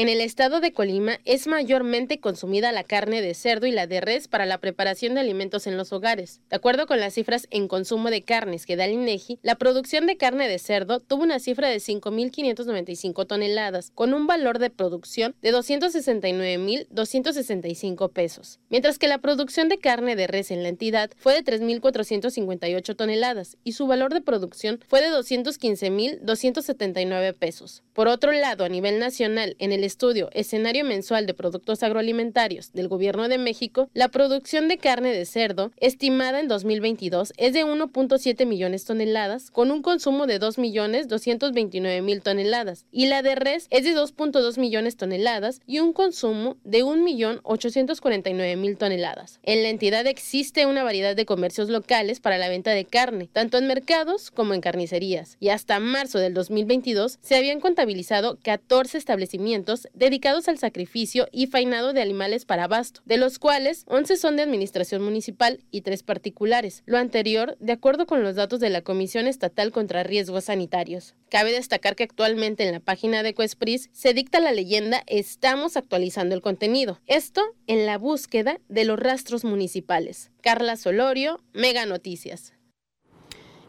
En el estado de Colima es mayormente consumida la carne de cerdo y la de res para la preparación de alimentos en los hogares. De acuerdo con las cifras en consumo de carnes que da el INEGI, la producción de carne de cerdo tuvo una cifra de 5.595 toneladas, con un valor de producción de 269.265 pesos, mientras que la producción de carne de res en la entidad fue de 3.458 toneladas y su valor de producción fue de 215.279 pesos. Por otro lado, a nivel nacional, en el estudio Escenario Mensual de Productos Agroalimentarios del Gobierno de México, la producción de carne de cerdo, estimada en 2022, es de 1.7 millones toneladas, con un consumo de 2.229.000 toneladas, y la de res es de 2.2 millones toneladas y un consumo de 1.849.000 toneladas. En la entidad existe una variedad de comercios locales para la venta de carne, tanto en mercados como en carnicerías, y hasta marzo del 2022 se habían contabilizado 14 establecimientos dedicados al sacrificio y fainado de animales para abasto, de los cuales 11 son de administración municipal y 3 particulares. Lo anterior, de acuerdo con los datos de la Comisión Estatal contra Riesgos Sanitarios. Cabe destacar que actualmente en la página de Cuespris se dicta la leyenda Estamos actualizando el contenido. Esto en la búsqueda de los rastros municipales. Carla Solorio, Mega Noticias.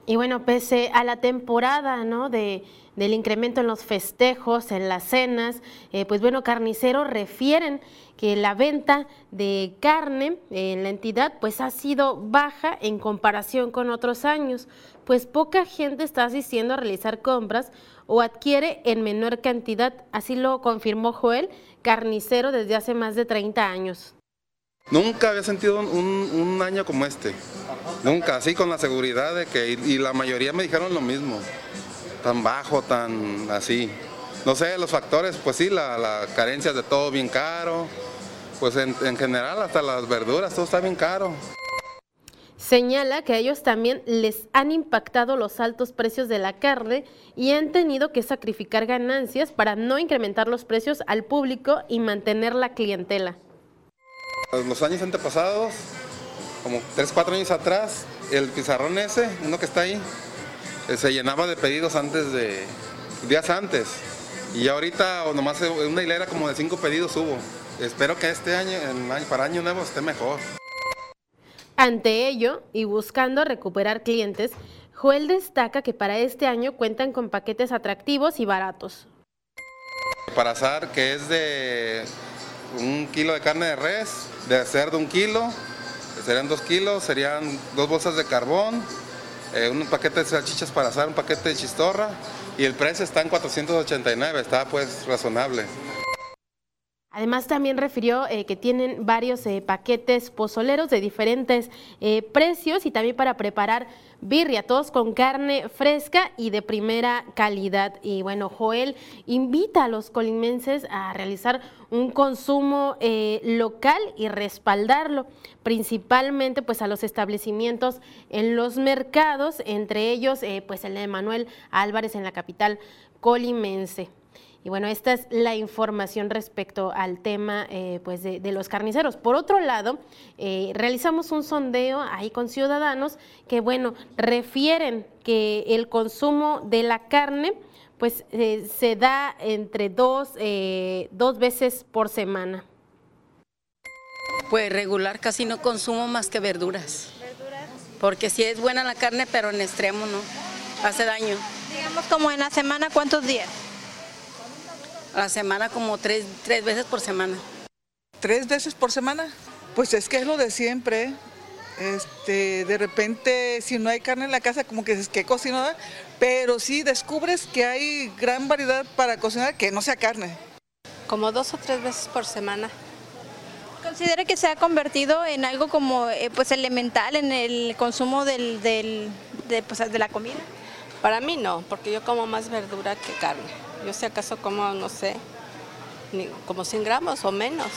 Y bueno, pese a la temporada, ¿no? De del incremento en los festejos, en las cenas, eh, pues bueno, carniceros refieren que la venta de carne en la entidad pues ha sido baja en comparación con otros años, pues poca gente está asistiendo a realizar compras o adquiere en menor cantidad, así lo confirmó Joel, carnicero desde hace más de 30 años. Nunca había sentido un, año como este, nunca, así con la seguridad de que, y la mayoría me dijeron lo mismo, tan bajo, tan así. No sé, los factores, pues sí, la, carencia de todo bien caro, pues en, en general hasta las verduras, todo está bien caro. Señala que a ellos también les han impactado los altos precios de la carne y han tenido que sacrificar ganancias para no incrementar los precios al público y mantener la clientela. Los años antepasados, como 3, 4 años atrás, el pizarrón ese, uno que está ahí, eh, se llenaba de pedidos antes de días antes. Y ahorita o nomás una hilera como de cinco pedidos hubo. Espero que este año, para año nuevo, esté mejor. Ante ello, y buscando recuperar clientes, Joel destaca que para este año cuentan con paquetes atractivos y baratos. Para azar, que es de un kilo de carne de res, de cerdo un kilo, serían dos kilos, serían dos bolsas de carbón, eh, un paquete de salchichas para asar, un paquete de chistorra y el precio está en 489, está pues razonable. Además también refirió eh, que tienen varios eh, paquetes pozoleros de diferentes precios y también para preparar birria, todos con carne fresca y de primera calidad. Y bueno, Joel invita a los colimenses a realizar un consumo eh, local y respaldarlo, principalmente pues a los establecimientos en los mercados, entre ellos eh, pues el de Manuel Álvarez en la capital colimense. Y bueno, esta es la información respecto al tema eh, pues de, los carniceros. Por otro lado, eh, realizamos un sondeo ahí con ciudadanos que, bueno, refieren que el consumo de la carne pues eh, se da entre dos, dos veces por semana. Pues regular casi no consumo más que verduras. ¿Verduras? Porque sí es buena la carne, pero en extremo no. Hace daño. Digamos como en la semana, ¿cuántos días? A la semana como tres, tres veces por semana. ¿Tres veces por semana? Pues es que es lo de siempre. Este, de repente, si no hay carne en la casa, como que es que cocino, pero sí descubres que hay gran variedad para cocinar que no sea carne. Como dos o tres veces por semana. ¿Considera que se ha convertido en algo como eh, pues elemental en el consumo del, del, de, pues, de la comida? Para mí no, porque yo como más verdura que carne. Yo sé acaso como, no sé, como 100 gramos o menos.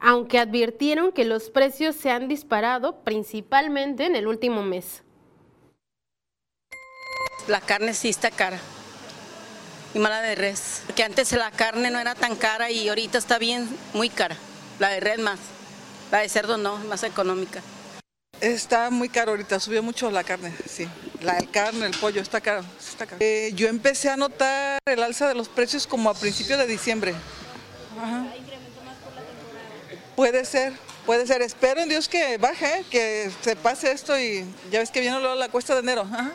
Aunque advirtieron que los precios se han disparado principalmente en el último mes. La carne sí está cara y mala de res. Porque antes la carne no era tan cara y ahorita está bien, muy cara. La de res más. La de cerdo no, más económica. Está muy caro ahorita, subió mucho la carne, sí. La carne, el pollo, está caro. Está caro. Eh, yo empecé a notar el alza de los precios como a principios de diciembre. Ajá. Puede ser, puede ser. Espero en Dios que baje, que se pase esto y ya ves que viene luego la cuesta de enero. Ajá.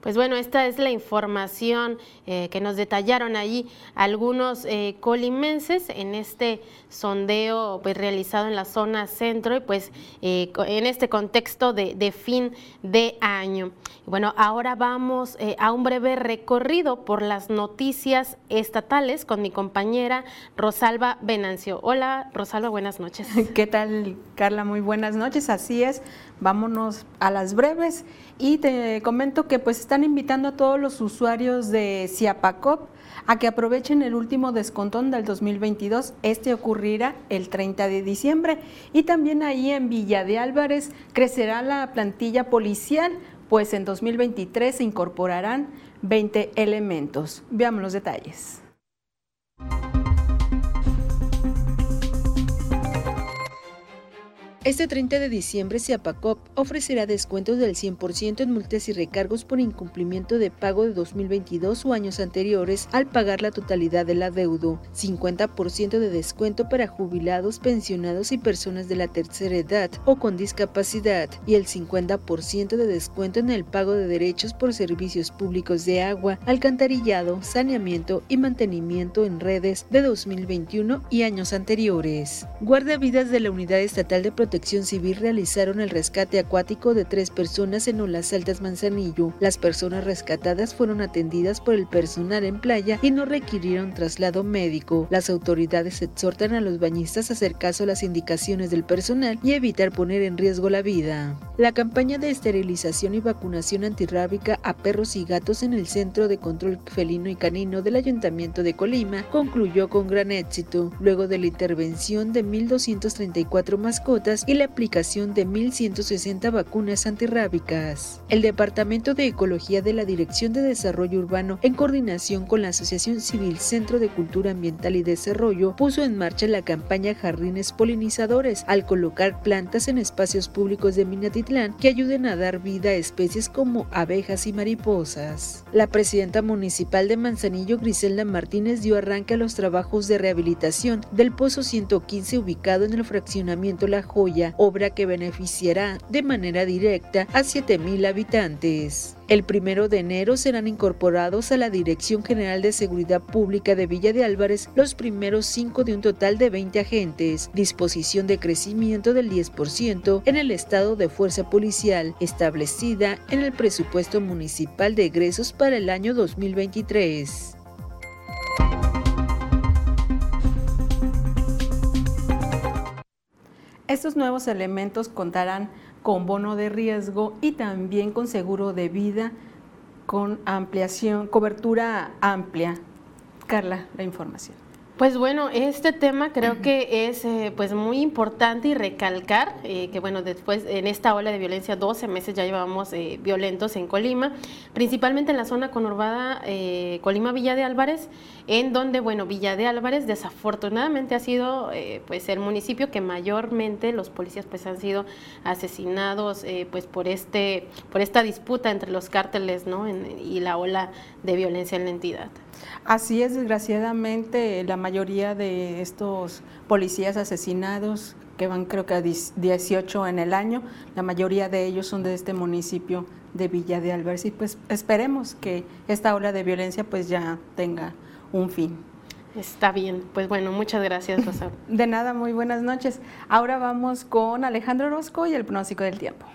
Pues bueno, esta es la información eh, que nos detallaron allí algunos eh, colimenses en este sondeo pues, realizado en la zona centro y pues eh, en este contexto de, de, fin de año. Bueno, ahora vamos a un breve recorrido por las noticias estatales con mi compañera Rosalba Venancio. Hola Rosalba, buenas noches. ¿Qué tal Carla? Muy buenas noches, así es. Vámonos a las breves y te comento que pues están invitando a todos los usuarios de Ciapacop a que aprovechen el último descontón del 2022. Este ocurrirá el 30 de diciembre y también ahí en Villa de Álvarez crecerá la plantilla policial, pues en 2023 se incorporarán 20 elementos. Veamos los detalles. Este 30 de diciembre, Ciapacop ofrecerá descuentos del 100% en multas y recargos por incumplimiento de pago de 2022 o años anteriores al pagar la totalidad del adeudo, 50% de descuento para jubilados, pensionados y personas de la tercera edad o con discapacidad y el 50% de descuento en el pago de derechos por servicios públicos de agua, alcantarillado, saneamiento y mantenimiento en redes de 2021 y años anteriores. Guardavidas de la Unidad Estatal de Protección Civil realizaron el rescate acuático de tres personas en Olas Altas Manzanillo. Las personas rescatadas fueron atendidas por el personal en playa y no requirieron traslado médico. Las autoridades exhortan a los bañistas a hacer caso a las indicaciones del personal y evitar poner en riesgo la vida. La campaña de esterilización y vacunación antirrábica a perros y gatos en el Centro de Control Felino y Canino del Ayuntamiento de Colima concluyó con gran éxito, luego de la intervención de 1.234 mascotas y la aplicación de 1.160 vacunas antirrábicas. El Departamento de Ecología de la Dirección de Desarrollo Urbano, en coordinación con la Asociación Civil Centro de Cultura Ambiental y Desarrollo, puso en marcha la campaña Jardines Polinizadores al colocar plantas en espacios públicos de Minatitlán que ayuden a dar vida a especies como abejas y mariposas. La presidenta municipal de Manzanillo, Griselda Martínez, dio arranque a los trabajos de rehabilitación del Pozo 115 ubicado en el fraccionamiento La Joya obra que beneficiará de manera directa a 7.000 habitantes. El primero de enero serán incorporados a la Dirección General de Seguridad Pública de Villa de Álvarez los primeros cinco de un total de 20 agentes, disposición de crecimiento del 10% en el estado de fuerza policial establecida en el presupuesto municipal de egresos para el año 2023. Estos nuevos elementos contarán con bono de riesgo y también con seguro de vida con ampliación, cobertura amplia. Carla, la información. Pues bueno, este tema creo que es eh, pues muy importante y recalcar eh, que bueno, después en esta ola de violencia, 12 meses ya llevamos eh, violentos en Colima, principalmente en la zona conurbada Colima-Villa de Álvarez, en donde bueno, Villa de Álvarez desafortunadamente ha sido pues el municipio que mayormente los policías pues han sido asesinados pues por este por esta disputa entre los cárteles ¿no? y la ola de violencia en la entidad. Así es, desgraciadamente, la mayoría de estos policías asesinados, que van creo que a 18 en el año, la mayoría de ellos son de este municipio de Villa de Álvarez y pues esperemos que esta ola de violencia pues ya tenga un fin. Está bien, pues bueno, muchas gracias Rosa. de nada, muy buenas noches. Ahora vamos con Alejandro Orozco y el pronóstico del tiempo.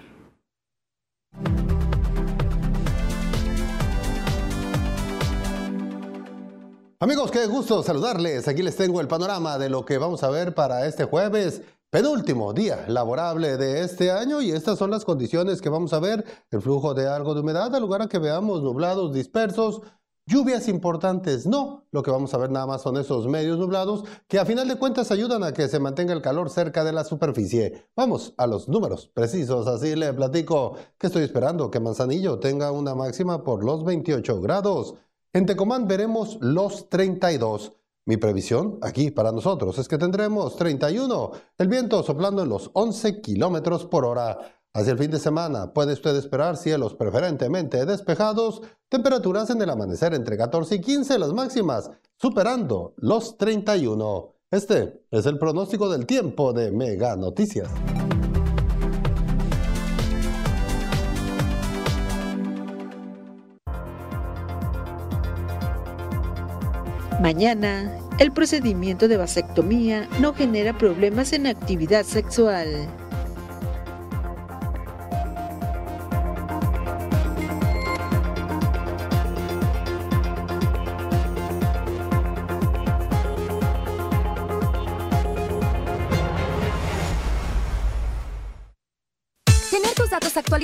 Amigos, qué gusto saludarles. Aquí les tengo el panorama de lo que vamos a ver para este jueves, penúltimo día laborable de este año y estas son las condiciones que vamos a ver. El flujo de algo de humedad, al lugar a que veamos nublados dispersos, lluvias importantes, no. Lo que vamos a ver nada más son esos medios nublados que a final de cuentas ayudan a que se mantenga el calor cerca de la superficie. Vamos a los números precisos, así le platico que estoy esperando que Manzanillo tenga una máxima por los 28 grados. En Tecomán veremos los 32. Mi previsión aquí para nosotros es que tendremos 31, el viento soplando en los 11 kilómetros por hora. Hacia el fin de semana puede usted esperar cielos preferentemente despejados, temperaturas en el amanecer entre 14 y 15 las máximas, superando los 31. Este es el pronóstico del tiempo de Mega Noticias. Mañana, el procedimiento de vasectomía no genera problemas en actividad sexual.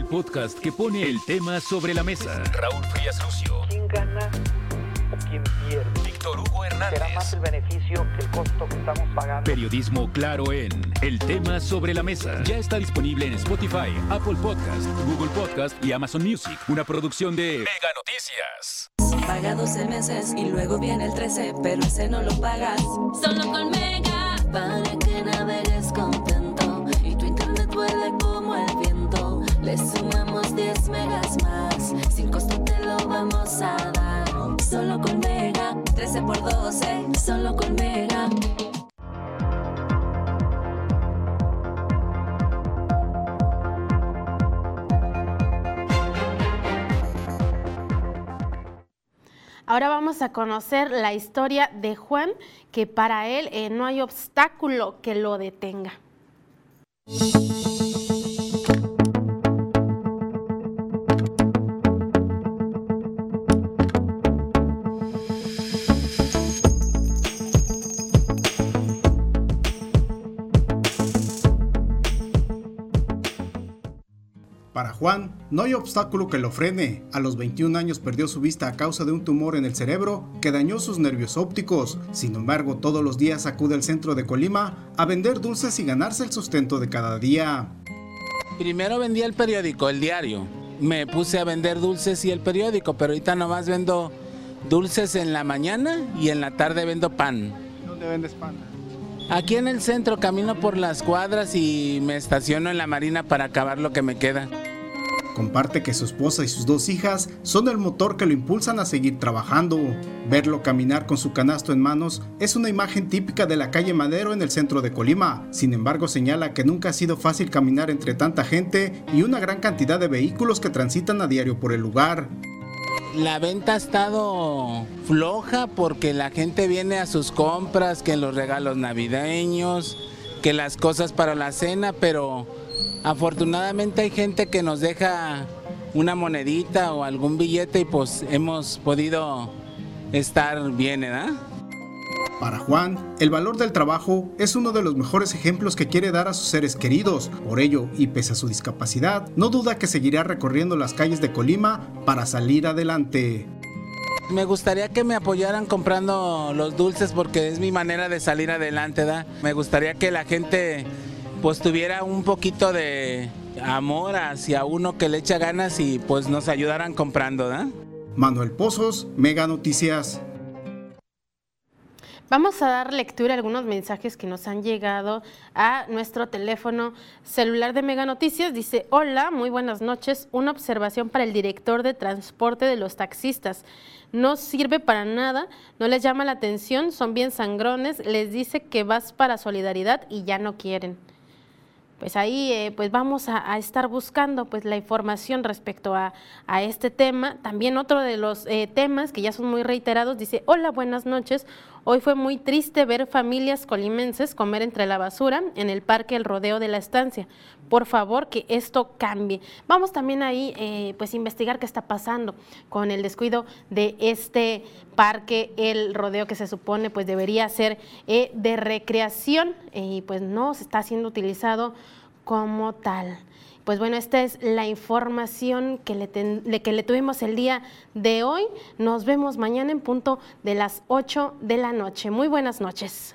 El podcast que pone el tema sobre la mesa. Raúl Frías Lucio. ¿Quién gana o quién pierde? Víctor Hugo Hernández. Será más el beneficio que el costo que estamos pagando. Periodismo claro en El tema sobre la mesa. Ya está disponible en Spotify, Apple Podcast, Google Podcast y Amazon Music. Una producción de Mega Noticias. Paga 12 meses y luego viene el 13, pero ese no lo pagas. Solo con Mega, para que navegues contento Le sumamos 10 megas más, sin costo te lo vamos a dar. Solo con Mega, 13 por 12, solo con Mega. Ahora vamos a conocer la historia de Juan, que para él eh, no hay obstáculo que lo detenga. Juan, no hay obstáculo que lo frene. A los 21 años perdió su vista a causa de un tumor en el cerebro que dañó sus nervios ópticos. Sin embargo, todos los días acude al centro de Colima a vender dulces y ganarse el sustento de cada día. Primero vendía el periódico, el diario. Me puse a vender dulces y el periódico, pero ahorita nomás vendo dulces en la mañana y en la tarde vendo pan. ¿Dónde vendes pan? Aquí en el centro camino por las cuadras y me estaciono en la marina para acabar lo que me queda. Comparte que su esposa y sus dos hijas son el motor que lo impulsan a seguir trabajando. Verlo caminar con su canasto en manos es una imagen típica de la calle Madero en el centro de Colima. Sin embargo, señala que nunca ha sido fácil caminar entre tanta gente y una gran cantidad de vehículos que transitan a diario por el lugar. La venta ha estado floja porque la gente viene a sus compras, que los regalos navideños, que las cosas para la cena, pero afortunadamente hay gente que nos deja una monedita o algún billete y pues hemos podido estar bien, ¿verdad? Para Juan, el valor del trabajo es uno de los mejores ejemplos que quiere dar a sus seres queridos. Por ello, y pese a su discapacidad, no duda que seguirá recorriendo las calles de Colima para salir adelante. Me gustaría que me apoyaran comprando los dulces porque es mi manera de salir adelante, ¿da? Me gustaría que la gente pues tuviera un poquito de amor hacia uno que le echa ganas y pues nos ayudaran comprando, ¿da? Manuel Pozos, Mega Noticias. Vamos a dar lectura a algunos mensajes que nos han llegado a nuestro teléfono celular de Mega Noticias. Dice, hola, muy buenas noches. Una observación para el director de transporte de los taxistas. No sirve para nada, no les llama la atención, son bien sangrones, les dice que vas para solidaridad y ya no quieren pues ahí eh, pues vamos a, estar buscando pues la información respecto a, a este tema. También otro de los eh, temas que ya son muy reiterados dice, hola, buenas noches. Hoy fue muy triste ver familias colimenses comer entre la basura en el parque El Rodeo de la Estancia. Por favor, que esto cambie. Vamos también ahí eh, pues investigar qué está pasando con el descuido de este parque El Rodeo que se supone pues debería ser de recreación y pues no se está siendo utilizado como tal. Pues bueno, esta es la información que le, que le tuvimos el día de hoy. Nos vemos mañana en punto de las 8 de la noche. Muy buenas noches.